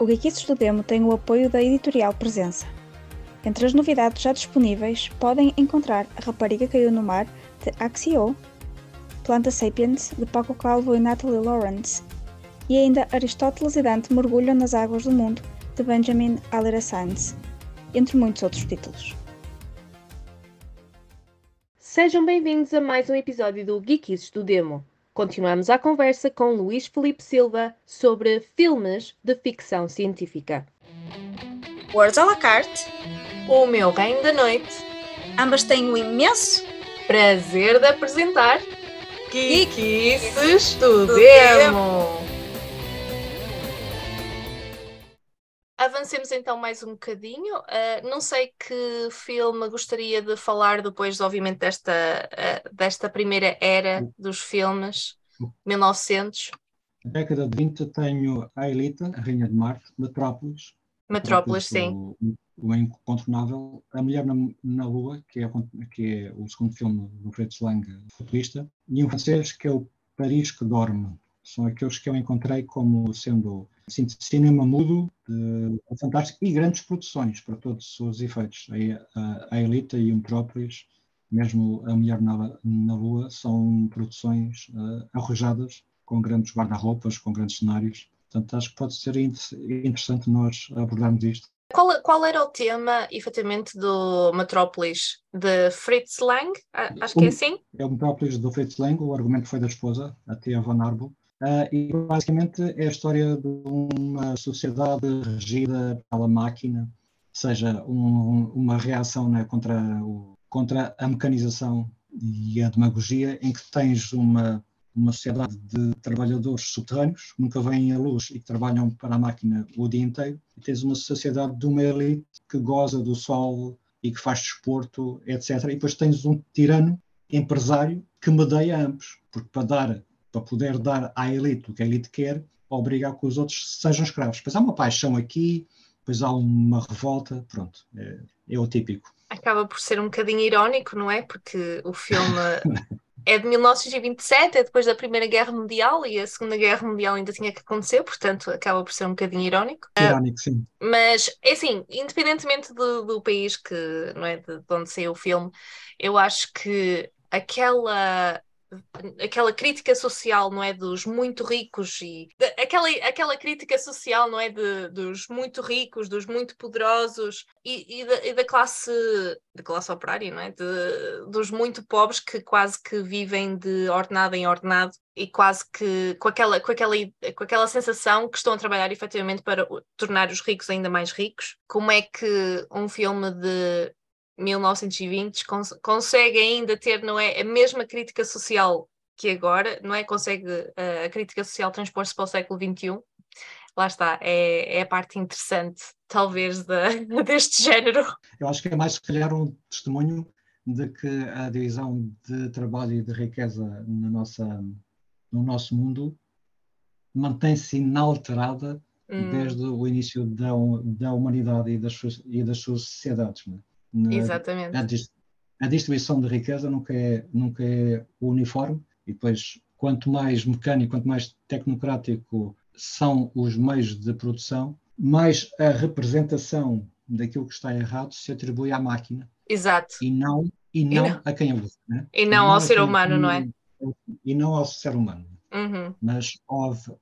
o Geekices do Demo tem o apoio da editorial Presença. Entre as novidades já disponíveis, podem encontrar A Rapariga Caiu no Mar, de Axio, Planta Sapiens, de Paco Calvo e Natalie Lawrence, e ainda Aristóteles e Dante mergulham nas águas do mundo, de Benjamin Alira Sands, entre muitos outros títulos. Sejam bem-vindos a mais um episódio do Geekies do Demo. Continuamos a conversa com Luís Felipe Silva sobre filmes de ficção científica. Words à la carte. O meu reino da noite. Ambas têm o imenso prazer de apresentar Geekies do Demo. Avancemos então mais um bocadinho. Uh, não sei que filme gostaria de falar depois, obviamente, desta, uh, desta primeira era dos filmes, 1900. Na década de 20 tenho A Elita, A Rainha de Marte, Metrópolis. Metrópolis, sim. O, o Incontornável, A Mulher na, na Lua, que é, que é, o segundo filme do Fritz Lang, futurista, e um francês que é o Paris que Dorme. São aqueles que eu encontrei como sendo assim, cinema mudo, de, fantástico e grandes produções para todos os efeitos. A, a Elita e o Metrópolis, mesmo A Mulher na, na Lua, são produções uh, arrojadas, com grandes guarda-roupas, com grandes cenários. Portanto, acho que pode ser interessante nós abordarmos isto. Qual, qual era o tema, efetivamente, do Metrópolis? De Fritz Lang? Acho que é assim? É o Metrópolis do Fritz Lang, o argumento foi da esposa, a Tia Van Arbo, Uh, e basicamente é a história de uma sociedade regida pela máquina, ou seja, um, uma reação né, contra, o, contra a mecanização e a demagogia, em que tens uma, uma sociedade de trabalhadores subterrâneos, que nunca vêm à luz e que trabalham para a máquina o dia inteiro, e tens uma sociedade de uma elite que goza do sol e que faz desporto, etc. E depois tens um tirano empresário que medeia ambos, porque para dar para poder dar à elite o que a elite quer, obrigar que os outros sejam escravos. Pois há uma paixão aqui, depois há uma revolta, pronto, é, é o típico. Acaba por ser um bocadinho irónico, não é? Porque o filme é de 1927, é depois da Primeira Guerra Mundial e a Segunda Guerra Mundial ainda tinha que acontecer, portanto acaba por ser um bocadinho irónico. Irónico, sim. Mas, é assim, independentemente do, do país que, não é, de, de onde saiu o filme, eu acho que aquela aquela crítica social, não é? Dos muito ricos e aquela, aquela crítica social, não é? De, dos muito ricos, dos muito poderosos e, e, da, e da, classe da classe operária, não é? De, dos muito pobres que quase que vivem de ordenado em ordenado e quase que com aquela, com, aquela, com aquela sensação que estão a trabalhar efetivamente para tornar os ricos ainda mais ricos. Como é que um filme de 1920 cons consegue ainda ter não é a mesma crítica social que agora não é consegue uh, a crítica social transpor-se para o século 21 lá está é, é a parte interessante talvez deste género eu acho que é mais se calhar um testemunho de que a divisão de trabalho e de riqueza na nossa no nosso mundo mantém-se inalterada hum. desde o início da, da humanidade e das, e das suas sociedades. Não é? Exatamente. A, a, distribuição de riqueza nunca é, nunca é uniforme e depois quanto mais mecânico, quanto mais tecnocrático são os meios de produção, mais a representação daquilo que está errado se atribui à máquina. Exato. E não, e não, e não. a quem usa. Né? E, não e não ao ser humano, não é? E não ao ser humano. Uhum. Mas,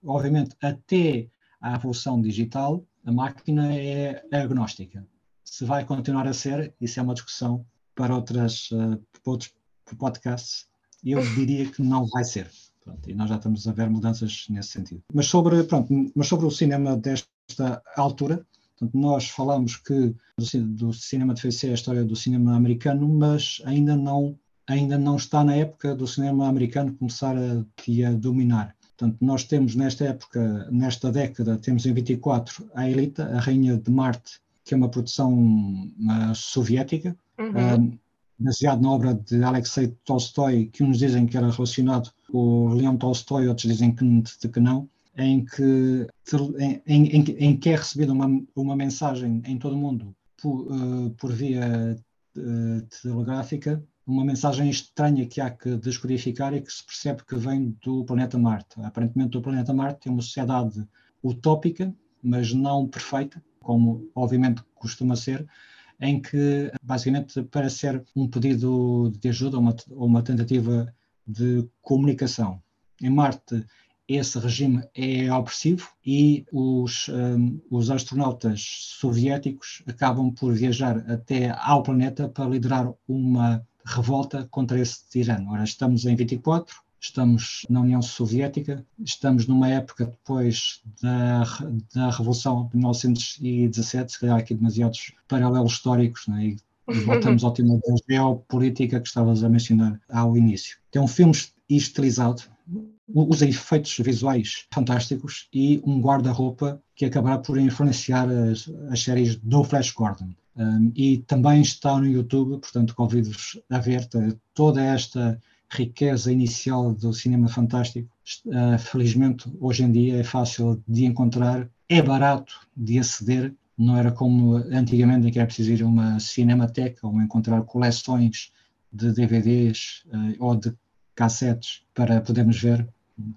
obviamente, até à evolução digital, a máquina é agnóstica se vai continuar a ser, isso é uma discussão para, outras, uh, para outros podcasts. Eu diria que não vai ser. Pronto, e nós já estamos a ver mudanças nesse sentido. Mas sobre, pronto, mas sobre o cinema desta altura, portanto, nós falamos que do, do cinema de FC é a história do cinema americano, mas ainda não, ainda não está na época do cinema americano começar a, a dominar. Portanto, nós temos nesta época, nesta década, temos em 24 a Elita, a Rainha de Marte que é uma produção uh, soviética, uhum. uh, baseado na obra de Alexei Tolstói, que uns dizem que era relacionado com o Leão Tolstói, outros dizem que, que não, em que, em, em, em, que é recebida uma, uma mensagem em todo o mundo por, uh, por via uh, telegráfica, uma mensagem estranha que há que descodificar e que se percebe que vem do planeta Marte. Aparentemente, o planeta Marte é uma sociedade utópica mas não perfeita, como obviamente costuma ser, em que basicamente para ser um pedido de ajuda ou uma, uma tentativa de comunicação. Em Marte, esse regime é opressivo e os, um, os astronautas soviéticos acabam por viajar até ao planeta para liderar uma revolta contra esse tirano. Ora, estamos em 24, estamos na União Soviética, estamos numa época depois da, da Revolução de 1917, se calhar aqui demasiados paralelos históricos, né? e voltamos ao tema da geopolítica que estavas a mencionar ao início. Tem um filme estilizado, usa efeitos visuais fantásticos e um guarda-roupa que acabará por influenciar as, as séries do Flash Gordon. Um, e também está no YouTube, portanto convido-vos a ver toda esta riqueza inicial do cinema fantástico. Uh, felizmente, hoje em dia é fácil de encontrar, é barato de aceder, não era como antigamente em que era preciso ir a uma cinemateca ou encontrar coleções de DVDs uh, ou de cassetes para podermos ver,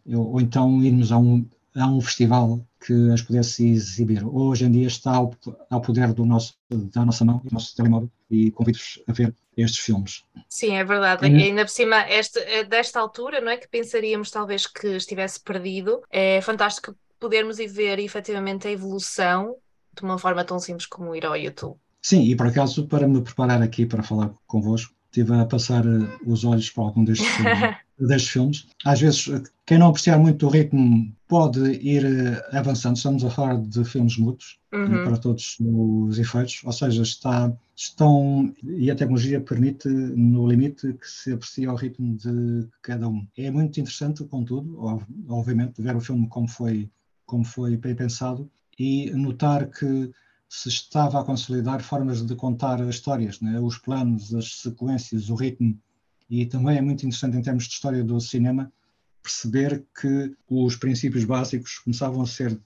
ou, ou então irmos a um, a um festival que as pudesse exibir. Hoje em dia está ao, ao poder do nosso, da nossa mão, do nosso telemóvel, e convido-vos a ver estes filmes. Sim, é verdade. E ainda por cima, este, eh, desta altura, não é que pensaríamos talvez que estivesse perdido, é fantástico podermos ir ver efetivamente a evolução de uma forma tão simples como ir ao YouTube. Sim, e por acaso, para me preparar aqui para falar convosco, estive a passar eh, os olhos para algum destes filmes. destes filmes. Às vezes, quem não apreciar muito o ritmo pode ir eh, avançando. Estamos a falar de filmes eh, uhum. para todos os efeitos, ou seja, está, estão e a tecnologia permite no limite que se aprecie ao ritmo de cada um. É muito interessante, contudo, obviamente, ver o filme como foi como foi bem pensado e notar que se estava a consolidar formas de contar histórias, né? os planos, as sequências, o ritmo e também é muito interessante em termos de história do cinema perceber que os princípios básicos começavam a ser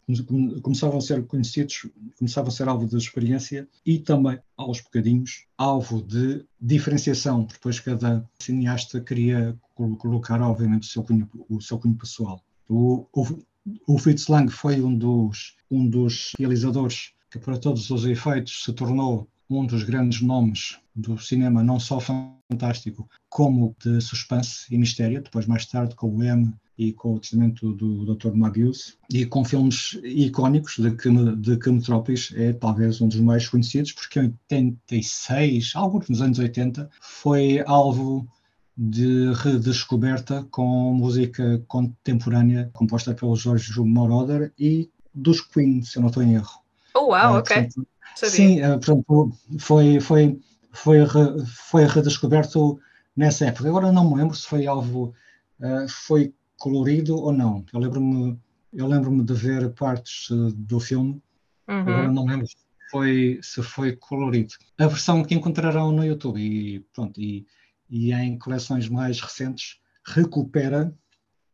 começavam a ser conhecidos, começavam a ser alvo de experiência e também aos bocadinhos alvo de diferenciação, depois cada cineasta queria colocar obviamente o seu cunho, o seu cunho pessoal. O, o, o Fritz Lang foi um dos um dos realizadores que para todos os efeitos se tornou um dos grandes nomes do cinema, não só fantástico, como de suspense e mistério, depois mais tarde com o M e com o testamento do Dr. Mabius, e com filmes icónicos de que, de que Metrópolis é talvez um dos mais conhecidos, porque em 86, alguns nos anos 80, foi alvo de redescoberta com música contemporânea composta pelo Jorge Moroder e dos Queen, se eu não estou em erro. Oh, uau, uh, ok. Sim, uh, portanto, foi, foi, foi, foi redescoberto nessa época. Agora não me lembro se foi alvo, uh, foi colorido ou não. Eu lembro-me eu lembro-me de ver partes do filme, uhum. agora não me lembro se foi, se foi colorido. A versão que encontrarão no YouTube e, pronto, e, e em coleções mais recentes recupera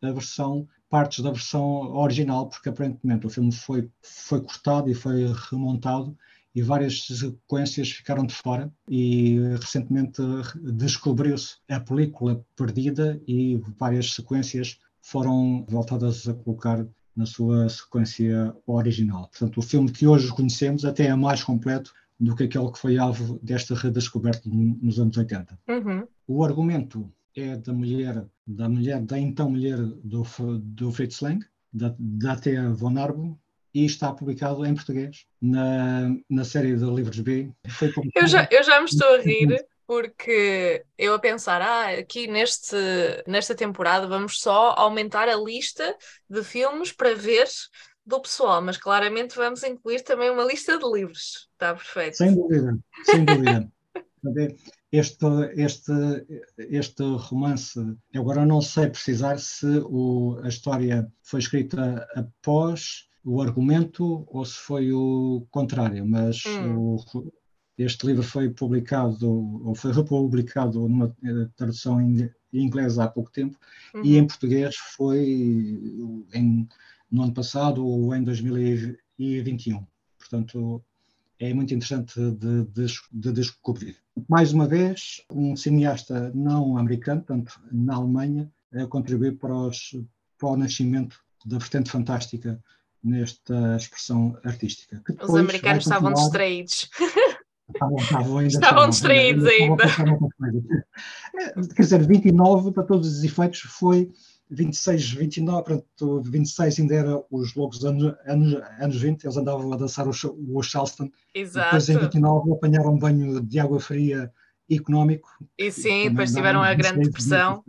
a versão partes da versão original, porque aparentemente o filme foi, foi cortado e foi remontado e várias sequências ficaram de fora e recentemente descobriu-se a película perdida e várias sequências foram voltadas a colocar na sua sequência original. Portanto, o filme que hoje conhecemos até é mais completo do que aquele que foi alvo desta redescoberta nos anos 80. Uhum. O argumento é da mulher, da mulher, da então mulher do, do Fritz Lang, da, da Thea von Arbo, e está publicado em português na, na série de livros B. eu, já, eu já me estou a rir porque eu a pensar, ah, aqui neste, nesta temporada vamos só aumentar a lista de filmes para ver do pessoal, mas claramente vamos incluir também uma lista de livros. Está perfeito. Sem dúvida, sem dúvida. este, este, este romance, eu agora não sei precisar se o, a história foi escrita após o argumento ou se foi o contrário, mas hum. o, este livro foi publicado ou foi republicado numa eh, tradução em inglês há pouco tempo uhum. e em português foi em, no ano passado ou em 2021. Portanto, é muito interessante de, de, de, descobrir. Mais uma vez, um cineasta não americano, portanto, na Alemanha, a contribuir para, os, para o nascimento da vertente fantástica nesta expressão artística. Os americanos estavam distraídos. Estavam, estavam, ainda estavam distraídos ainda. ainda. Quer dizer, 29 para todos os efeitos foi 26, 29, portanto, 26 ainda era os loucos anos, anos, anos 20, eles andavam a dançar o, o Charleston. Exato. Depois em 29 apanharam um banho de água fria económico. E sim, depois tiveram a grande depressão.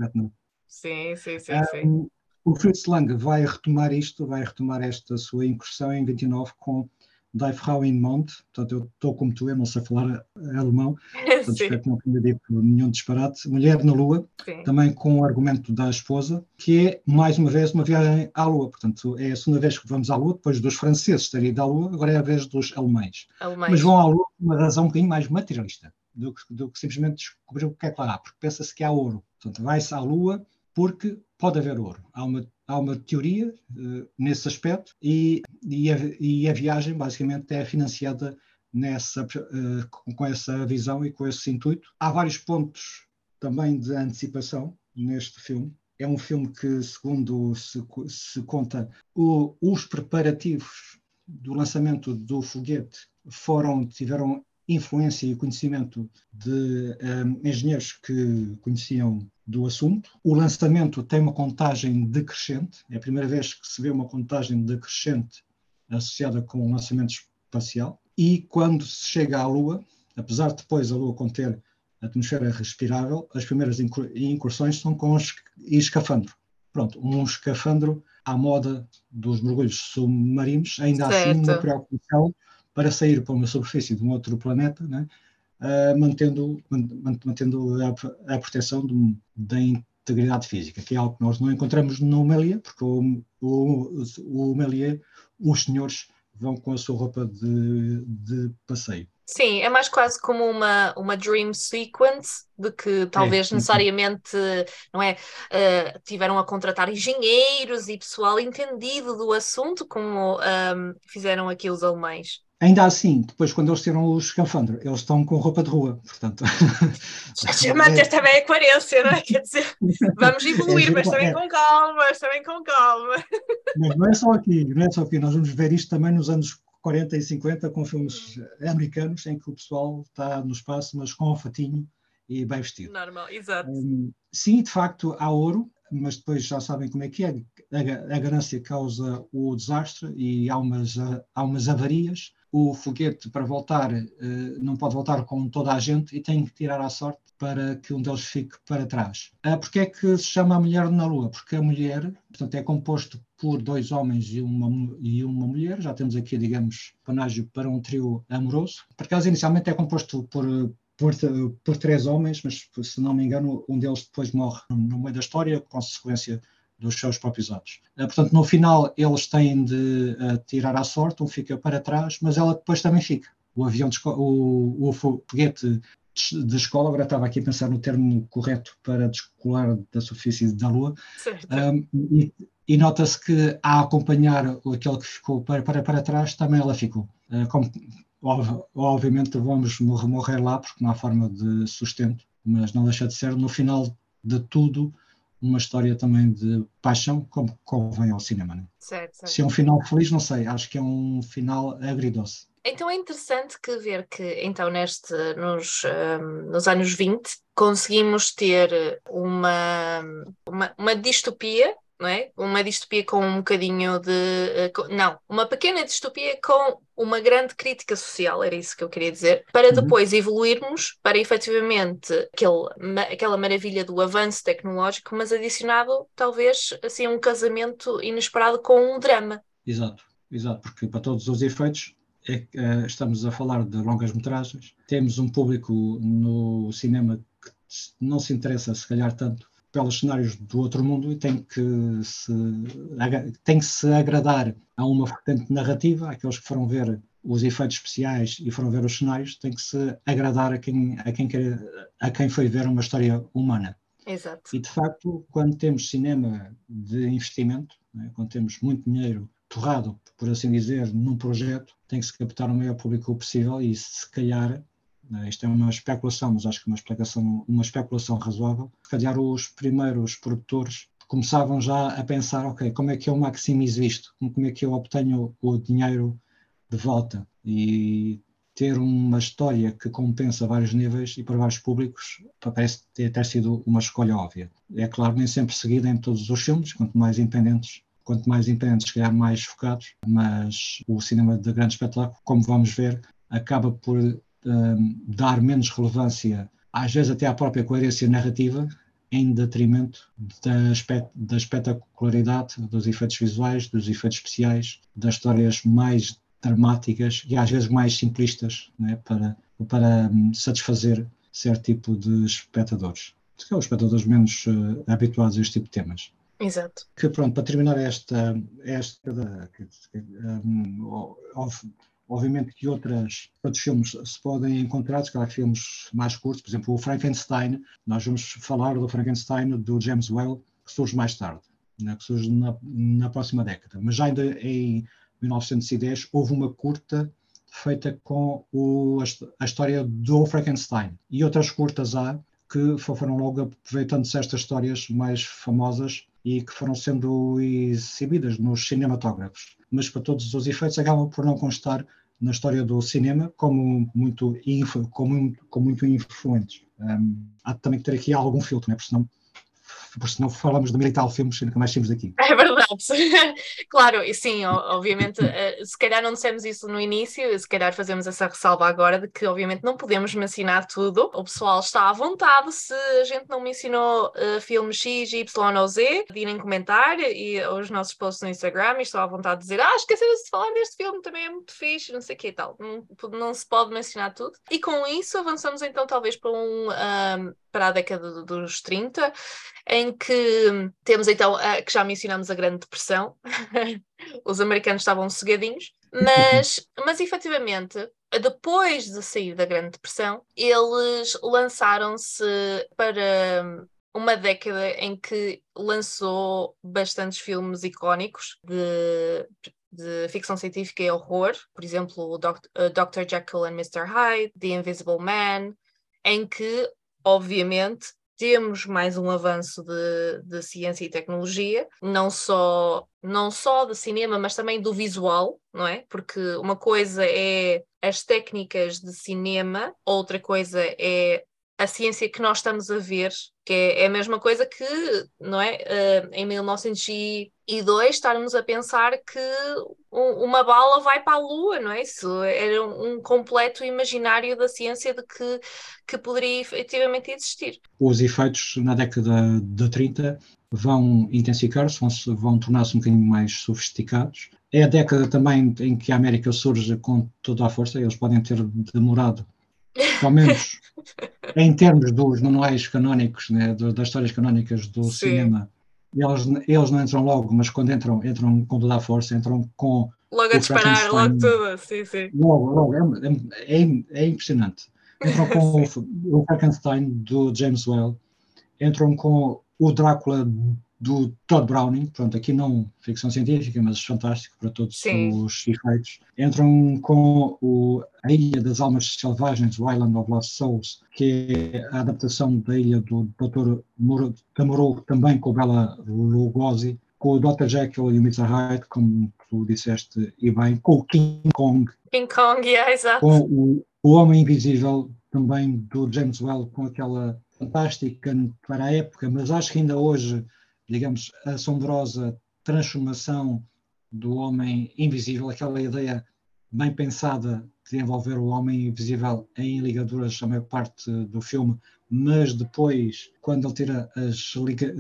Sim, sim, sim, sim. Um, o Fritz Lang vai retomar isto, vai retomar esta sua incursão em 29 com Die Frau in Mond, portanto eu estou como tu, eu não sei falar alemão, portanto espero que não tenha dito nenhum disparate. Mulher na Lua, Sim. também com o argumento da esposa, que é mais uma vez uma viagem à Lua, portanto é a segunda vez que vamos à Lua, depois dos franceses terem ido à Lua, agora é a vez dos alemães. alemães. Mas vão à Lua por uma razão um bocadinho mais materialista do que, do que simplesmente descobrir o que é que lá há, porque pensa-se que há ouro. Portanto, vai-se à Lua porque pode haver ouro. Há uma há uma teoria uh, nesse aspecto e, e a, e, a, viagem basicamente é financiada nessa, uh, com, com essa visão e com esse intuito. Há vários pontos também de antecipação neste filme. É um filme que, segundo se, se conta, o, os preparativos do lançamento do foguete foram tiveram influência e conhecimento de um, eh, engenheiros que conheciam do assunto. O lançamento tem uma contagem decrescente, é a primeira vez que se vê uma contagem decrescente associada com o lançamento espacial. E quando se chega à Lua, apesar de depois a Lua conter atmosfera respirável, as primeiras incursões são com escafandro. Pronto, um escafandro à moda dos mergulhos submarinos, ainda certo. assim uma preocupação para sair para uma superfície de um outro planeta, né? uh, mantendo, mantendo a, a proteção de, da integridade física, que é algo que nós não encontramos no Melier, porque o, o, o Melier, os senhores vão com a sua roupa de, de passeio. Sim, é mais quase como uma, uma dream sequence de que talvez é, necessariamente, não é, uh, tiveram a contratar engenheiros e pessoal entendido do assunto, como um, fizeram aqui os alemães. Ainda assim, depois, quando eles tiram o escafandro, eles estão com roupa de rua, portanto. Manter também a coerência, não é? Quer dizer, vamos evoluir, é, mas também é. com calma, mas também com calma. Mas não é só aqui, não é só aqui, nós vamos ver isto também nos anos 40 e 50 com filmes americanos em que o pessoal está no espaço, mas com um fatinho e bem vestido. Normal, exato. Um, sim, de facto, há ouro, mas depois já sabem como é que é. A, a ganância causa o desastre e há umas, há umas avarias o foguete para voltar eh, não pode voltar com toda a gente e tem que tirar à sorte para que um deles fique para trás. Uh, Porquê é que se chama a mulher na Lua? Porque a mulher, portanto, é composto por dois homens e uma, e uma mulher, já temos aqui, digamos, panágio para um trio amoroso. Por acaso, inicialmente é composto por, por, por três homens, mas se não me engano, um deles depois morre no meio da história, consequência dos seus próprios atos. Uh, portanto, no final, eles têm de uh, tirar à sorte, um fica para trás, mas ela depois também fica. O avião, o, o foguete de escola, agora estava aqui a pensar no termo correto para descolar da superfície da Lua, um, e, e nota-se que a acompanhar aquele que ficou para, para, para trás, também ela ficou. Uh, como, obviamente vamos morrer, morrer lá, porque não há forma de sustento, mas não deixa de ser, no final de tudo, uma história também de paixão, como convém ao cinema. Né? Certo, certo. Se é um final feliz, não sei, acho que é um final agridoce. Então é interessante que ver que então neste nos, um, nos anos 20 conseguimos ter uma, uma, uma distopia não é? Uma distopia com um bocadinho de. Eh, não, uma pequena distopia com uma grande crítica social, era isso que eu queria dizer, para uhum. depois evoluirmos para efetivamente aquele, aquela maravilha do avanço tecnológico, mas adicionado talvez assim um casamento inesperado com um drama. Exato, exato, porque para todos os efeitos é, é, estamos a falar de longas metragens, temos um público no cinema que não se interessa se calhar tanto pelos cenários do outro mundo e tem que se, tem que se agradar a uma vertente narrativa, aqueles que foram ver os efeitos especiais e foram ver os cenários, tem que se agradar a quem, a quem, quer, a quem foi ver uma história humana. Exato. E de facto, quando temos cinema de investimento, né, quando temos muito dinheiro torrado, por assim dizer, num projeto, tem que se captar o maior público possível e se calhar? Isto é uma especulação, mas acho que uma especulação, uma especulação razoável. Se calhar os primeiros produtores começavam já a pensar, ok, como é que eu maximizo isto? Como é que eu obtenho o dinheiro de volta? E ter uma história que compensa vários níveis e para vários públicos parece ter, ter sido uma escolha óbvia. É claro, nem sempre seguida em todos os filmes, quanto mais independentes quanto mais independentes, se calhar mais focados, mas o cinema de grande espetáculo, como vamos ver, acaba por um, dar menos relevância, às vezes até à própria coerência narrativa, em detrimento da, espet da espetacularidade dos efeitos visuais, dos efeitos especiais, das histórias mais dramáticas e às vezes mais simplistas né, para, para hum, satisfazer certo tipo de espectadores. Que são os espectadores menos uh, habituados a este tipo de temas. Exato. Que pronto, para terminar esta, esta um, obviamente que outras, outros filmes se podem encontrar, se calhar filmes mais curtos, por exemplo, o Frankenstein, nós vamos falar do Frankenstein do James Whale, que surge mais tarde, né, que surge na, na próxima década. Mas já ainda em 1910 houve uma curta feita com o, a, história do Frankenstein e outras curtas há que foram logo aproveitando-se estas histórias mais famosas e que foram sendo exibidas nos cinematógrafos. Mas para todos os efeitos acabam por não constar na história do cinema como muito, como, como muito influentes. Um, há também que ter aqui algum filtro, né? porque senão porque se não falamos de militar filmes, nunca mais temos daqui. É verdade. claro, e sim, obviamente, eh, se calhar não dissemos isso no início, se calhar fazemos essa ressalva agora de que, obviamente, não podemos mencionar tudo. O pessoal está à vontade, se a gente não mencionou uh, filmes X, Y ou Z, de irem comentar e os nossos posts no Instagram e estou à vontade de dizer, ah, esqueceram-se de falar deste filme, também é muito fixe, não sei o que e tal. Não, não se pode mencionar tudo. E com isso avançamos então talvez para um, um para a década dos 30, em que temos então, a, que já mencionamos a Grande Depressão, os americanos estavam cegadinhos, mas, mas efetivamente, depois de sair da Grande Depressão, eles lançaram-se para uma década em que lançou bastantes filmes icónicos de, de ficção científica e horror, por exemplo, o Dr. Jekyll and Mr. Hyde, The Invisible Man, em que obviamente, temos mais um avanço de, de, ciência e tecnologia, não só, não só de cinema, mas também do visual, não é? Porque uma coisa é as técnicas de cinema, outra coisa é a ciência que nós estamos a ver, que é, é a mesma coisa que, não é? Uh, em 1902 estarmos a pensar que um, uma bala vai para a Lua, não é? Isso era um completo imaginário da ciência de que, que poderia efetivamente existir. Os efeitos na década de 30 vão intensificar-se, vão, vão tornar-se um bocadinho mais sofisticados. É a década também em que a América surge com toda a força, eles podem ter demorado pelo menos em termos dos manuais canónicos, né, das histórias canónicas do Sim. cinema, eles, eles não entram logo, mas quando entram, entram com toda a força, entram com. Logo a disparar, logo tudo, sim, sim. Logo, logo, é, é, é, é impressionante. Entram com o, o Frankenstein do James Well, entram com o Drácula do Todd Browning, pronto, aqui não ficção científica, mas fantástico para todos Sim. os efeitos. Entram com o, a Ilha das Almas Selvagens, o Island of Lost Souls, que é a adaptação da ilha do Dr. Tamuro, também com Bela Lugosi, com o Dr. Jekyll e o Mr. Hyde, como tu disseste, e bem, com o King Kong. King Kong, yeah, exato. Com o, o Homem Invisível, também do James Well, com aquela fantástica para a época, mas acho que ainda hoje digamos, assombrosa transformação do homem invisível, aquela ideia bem pensada de envolver o homem invisível em ligaduras a maior parte do filme, mas depois, quando ele tira as, liga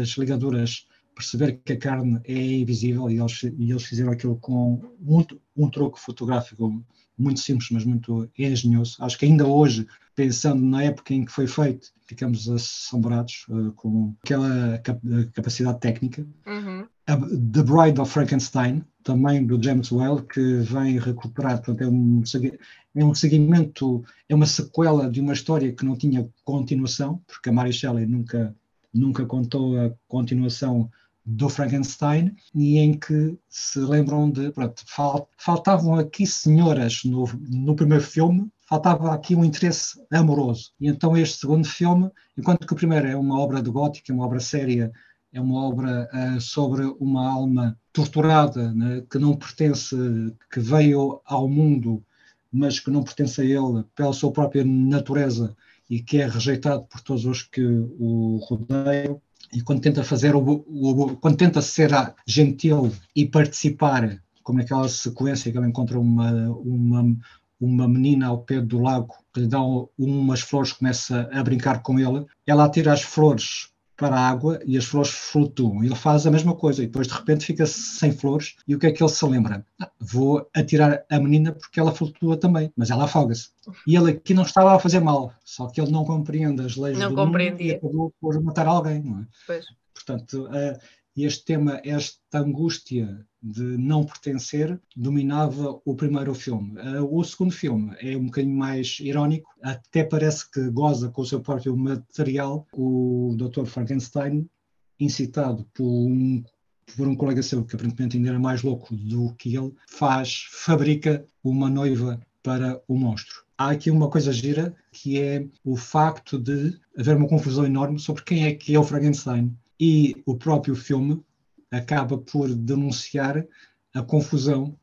as ligaduras, perceber que a carne é invisível e eles, e eles fizeram aquilo com muito, um truque fotográfico muito simples, mas muito engenhoso. Acho que ainda hoje, pensando na época em que foi feito, ficamos assombrados uh, com aquela cap capacidade técnica. Uhum. The Bride of Frankenstein, também do James Whale, que vem recuperar, portanto, é um, é um seguimento, é uma sequela de uma história que não tinha continuação, porque a Mary Shelley nunca, nunca contou a continuação do Frankenstein e em que se lembram de. Pronto, faltavam aqui senhoras no, no primeiro filme, faltava aqui um interesse amoroso. E então este segundo filme, enquanto que o primeiro é uma obra de gótica, uma obra séria é uma obra uh, sobre uma alma torturada, né, que não pertence, que veio ao mundo, mas que não pertence a ele pela sua própria natureza e que é rejeitado por todos os que o rodeiam. E quando tenta fazer o, o quando tenta ser gentil e participar, como naquela sequência que ele encontra uma, uma, uma menina ao pé do lago que lhe dá umas flores, começa a brincar com ele, ela atira as flores para a água e as flores flutuam. Ele faz a mesma coisa e depois de repente fica sem flores. E o que é que ele se lembra? Ah, vou atirar a menina porque ela flutua também, mas ela afoga-se. E ele aqui não estava a fazer mal, só que ele não compreende as leis não do compreendia. mundo e acabou por matar alguém. Não é? Pois. Portanto, uh, este tema, esta angústia de não pertencer, dominava o primeiro filme. Uh, o segundo filme é um bocadinho mais irónico, até parece que goza com o seu próprio material. O Dr. Frankenstein, incitado por um, por um colega seu que aparentemente ainda era mais louco do que ele, faz, fabrica uma noiva para o monstro. Há aqui uma coisa gira que é o facto de haver uma confusão enorme sobre quem é que é o Frankenstein e o próprio filme acaba por denunciar a confusão,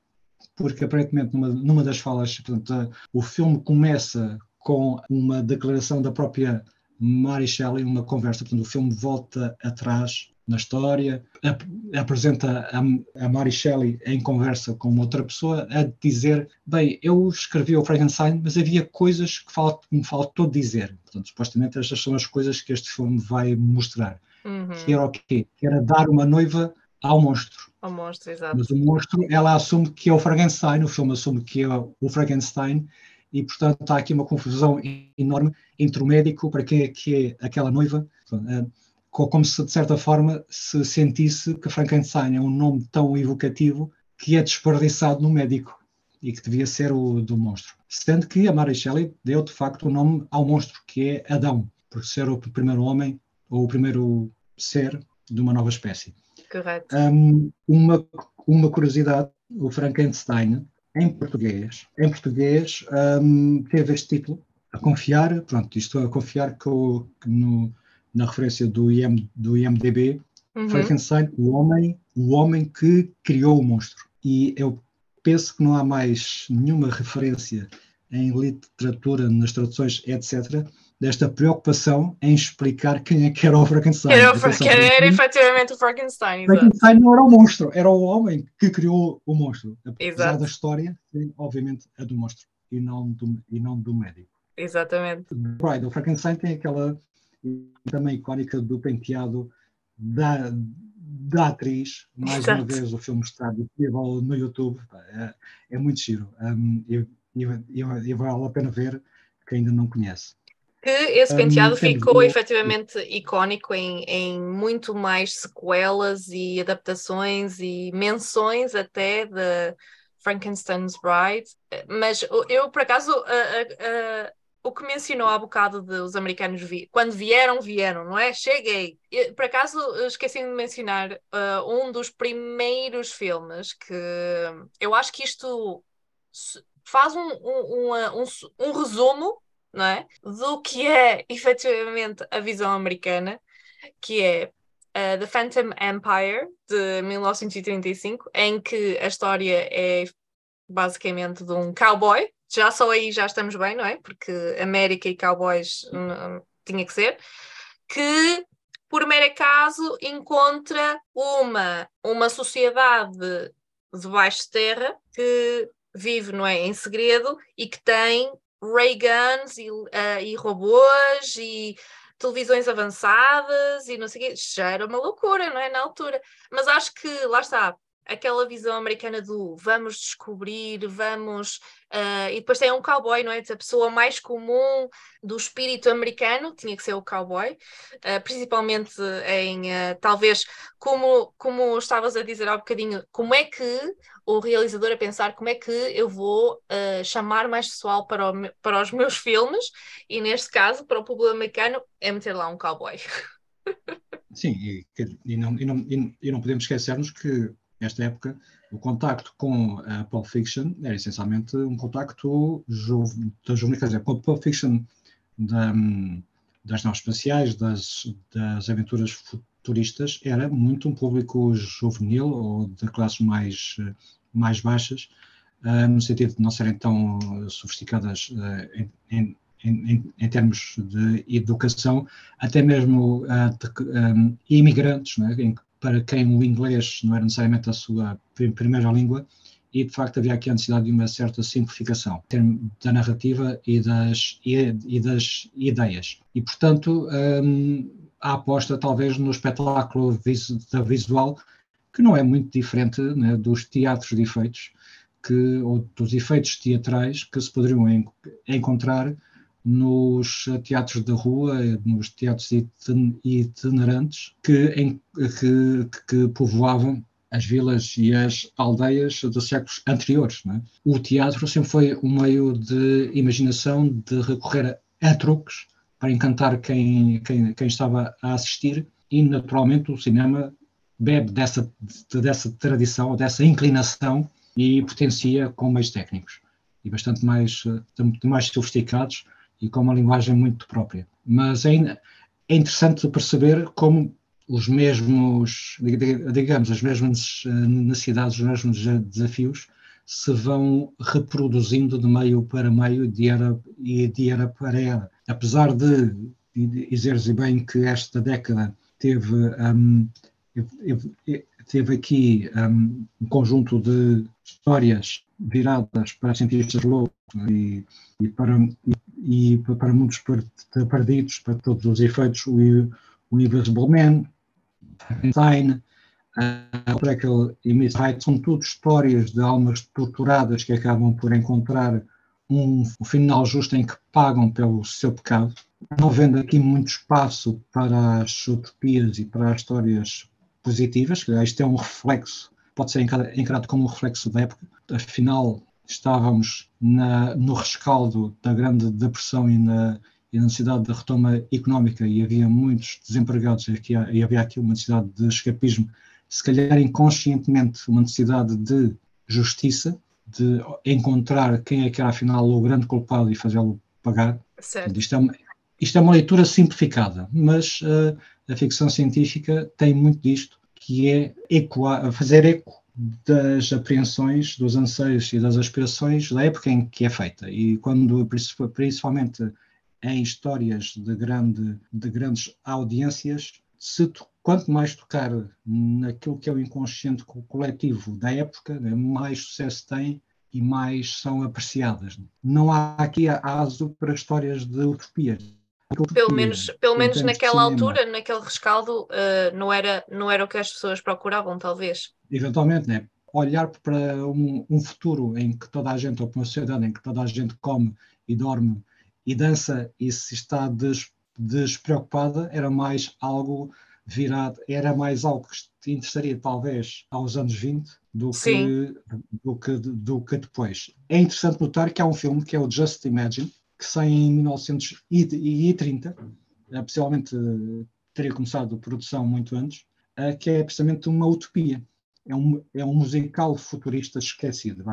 porque aparentemente numa, numa das falas, portanto, o filme começa com uma declaração da própria Mary Shelley, uma conversa, portanto, o filme volta atrás na história, ap apresenta a, a Mary Shelley em conversa com outra pessoa a dizer, bem, eu escrevi o Frankenstein, mas havia coisas que me faltou dizer. Portanto, supostamente estas são as coisas que este filme vai mostrar uhum. que era o quê? Que era dar uma noiva ao monstro. Ao monstro, exato. Mas o monstro, ela assume que é o Frankenstein, o filme assume que é o Frankenstein, e portanto há aqui uma confusão enorme entre o médico para quem é que é aquela noiva, eh, como se de certa forma se sentisse que Frankenstein é um nome tão evocativo que é desperdiçado no médico e que devia ser o do monstro. Sendo que a Mary Shelley deu de facto o nome ao monstro, que é Adão, por ser o primeiro homem ou o primeiro ser de uma nova espécie. Correto. Um, uma, uma curiosidade, o Frankenstein, em português, em português um, teve este título, a confiar, pronto, isto a confiar que, o, que no, na referência do, IM, do IMDB, uhum. Frankenstein, o homem, o homem que criou o monstro. E eu penso que não há mais nenhuma referência em literatura, nas traduções, etc., desta preocupação em explicar quem é que era o Frankenstein. Era, o, que era efetivamente o Frankenstein. Frankenstein não era o monstro, era o homem que criou o monstro. Apesar Exato. da história, obviamente, a do monstro e não do, e não do médico. Exatamente. Bride, o Frankenstein tem aquela também icónica do penteado da, da atriz. Mais Exato. uma vez, o filme está disponível no YouTube. É, é muito giro. Um, e, e, e vale a pena ver quem ainda não conhece que esse penteado um, ficou efetivamente icónico em, em, muito mais sequelas e adaptações e menções até de Frankenstein's Bride. Mas eu, por acaso, uh, uh, uh, o que mencionou há bocado dos americanos, vi quando vieram, vieram, não é? Cheguei. Eu, por acaso, esqueci de mencionar um dos primeiros filmes que eu acho que isto faz um, um, um, um resumo não é? Do que é efetivamente a visão americana, que é uh, The Phantom Empire, de 1935, em que a história é basicamente de um cowboy. Já só aí já estamos bem, não é? Porque América e cowboys hum, tinha que ser. Que, por mero acaso, encontra uma, uma sociedade debaixo de terra que vive não é, em segredo e que tem ray guns e, uh, e robôs e televisões avançadas e não sei o quê. Já era uma loucura, não é? Na altura. Mas acho que, lá está, aquela visão americana do vamos descobrir, vamos. Uh, e depois tem um cowboy, não é? A pessoa mais comum do espírito americano tinha que ser o cowboy, uh, principalmente em uh, talvez como, como estavas a dizer há um bocadinho, como é que o realizador a pensar como é que eu vou chamar mais pessoal para, o, para os meus filmes, e neste caso, para o público americano, é meter lá um cowboy. Sim, e, e, não, e, não, e não podemos esquecermos que nesta época, o contacto com a Pulp Fiction era essencialmente um contacto da juventude, quer dizer, com a Pulp Fiction da, das naves espaciais, das, das aventuras turistas era muito um público juvenil ou de classes mais, mais baixas, uh, no sentido de não serem tão sofisticadas uh, em, em, em, termos de educação, até mesmo de, imigrantes, né, em, para quem o inglês não era necessariamente a sua primeira língua, e de facto havia aqui a necessidade de uma certa simplificação da narrativa e das, e, e das ideias. E, portanto, a aposta talvez no espetáculo da visual, que não é muito diferente né, dos teatros de efeitos, que, ou dos efeitos teatrais que se poderiam en, encontrar nos teatros da rua, nos teatros itinerantes que, em, que, que povoavam as vilas e as aldeias dos séculos anteriores. É? O teatro sempre foi um meio de imaginação, de recorrer a truques para encantar quem, quem, quem estava a assistir e, naturalmente, o cinema bebe dessa, dessa tradição, dessa inclinação e potencia com meios técnicos e bastante mais, mais sofisticados e com uma linguagem muito própria. Mas é, é interessante perceber como os mesmos, digamos, as mesmas eh, necessidades, os mesmos desafios se vão reproduzindo de meio para meio de era, e de era para era. Apesar de dizeres bem que esta década teve, um, teve aqui um, um, conjunto de histórias viradas para cientistas loucos e, e, para, e, e para perdidos, para todos os efeitos, o, o Invisible Man, Frankenstein, uh, Jekyll e Miss Hyde são tudo histórias de almas torturadas que acabam por encontrar um, um final justo em que pagam pelo seu pecado, não havendo aqui muito espaço para as utopias e para as histórias positivas, isto é um reflexo, pode ser encarado como um reflexo da época, afinal estávamos na, no rescaldo da grande depressão e na e a necessidade de retoma económica e havia muitos desempregados e havia aqui uma necessidade de escapismo, se calhar inconscientemente uma necessidade de justiça, de encontrar quem é que era afinal o grande culpado e fazê-lo pagar. Certo. Isto, é uma, isto é uma leitura simplificada, mas uh, a ficção científica tem muito disto, que é ecoar, fazer eco das apreensões, dos anseios e das aspirações da época em que é feita. E quando, principalmente em histórias de, grande, de grandes audiências, se quanto mais tocar naquilo que é o inconsciente coletivo da época, né, mais sucesso tem e mais são apreciadas. Não há aqui aso para histórias de utopias. Pelo menos, pelo menos naquela altura, naquele rescaldo, uh, não, era, não era o que as pessoas procuravam, talvez. Eventualmente, né? olhar para um, um futuro em que toda a gente, ou para uma sociedade em que toda a gente come e dorme e dança e se está des, despreocupada, era mais algo virado, era mais algo que te interessaria talvez aos anos 20 do que, do que, do que depois. É interessante notar que há um filme que é o Just Imagine, que sai em 1930, eh, possivelmente eh, teria começado a produção muito antes, eh, que é precisamente uma utopia. É um, é um musical futurista esquecido.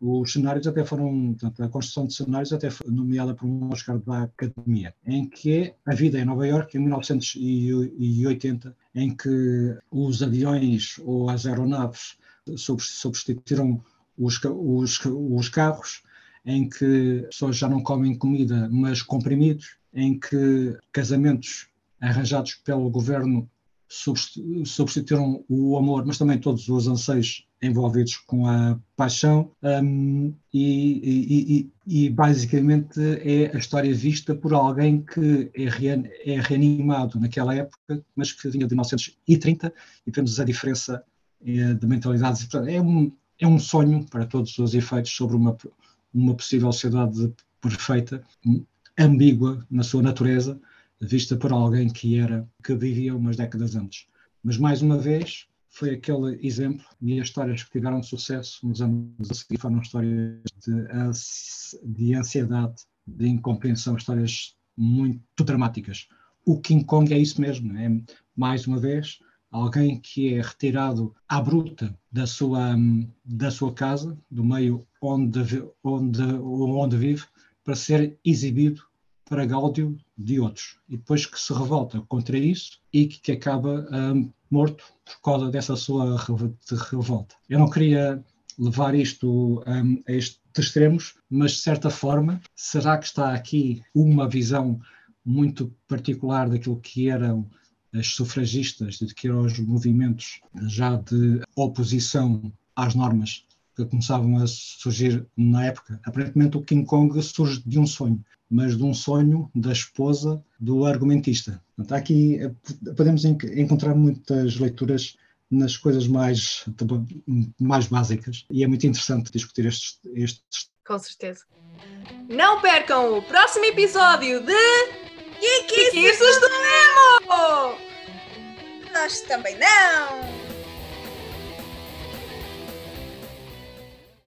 Os cenários até foram, portanto, a construção de cenários até foi nomeada por um Oscar da Academia, em que é a vida em Nova York em 1980, em que os aviões ou as aeronaves substituíram os, os, os carros, em que pessoas já não comem comida, mas comprimidos, em que casamentos arranjados pelo governo substituíram o amor, mas também todos os anseios envolvidos com a paixão um, e, e, e, basicamente é a história vista por alguém que é, rean, é, reanimado naquela época, mas que vinha de 1930 e vemos a diferença é, de mentalidades. É um, é um sonho para todos os efeitos sobre uma, uma possível sociedade perfeita, ambígua na sua natureza, vista por alguém que era que vivia umas décadas antes. Mas mais uma vez foi aquele exemplo e as histórias que tiveram sucesso nos anos a seguir. Foram histórias de, de ansiedade, de incompreensão, histórias muito dramáticas. O King Kong é isso mesmo, é? Mais uma vez alguém que é retirado à bruta da sua, da sua casa, do meio onde, onde, onde vive, para ser exibido para gáudio de outros. E depois que se revolta contra isso e que, que acaba um, morto por causa dessa sua revolta. Eu não queria levar isto um, a estes extremos, mas de certa forma, será que está aqui uma visão muito particular daquilo que eram as sufragistas, de que eram os movimentos já de oposição às normas que começavam a surgir na época. Aparentemente, o King Kong surge de um sonho, mas de um sonho da esposa do argumentista. Portanto, aqui eh, podemos encontrar muitas leituras nas coisas mais, mais básicas e é muito interessante discutir estes, estes. Com certeza. Não percam o próximo episódio de Geekices do Emo! Nós também não!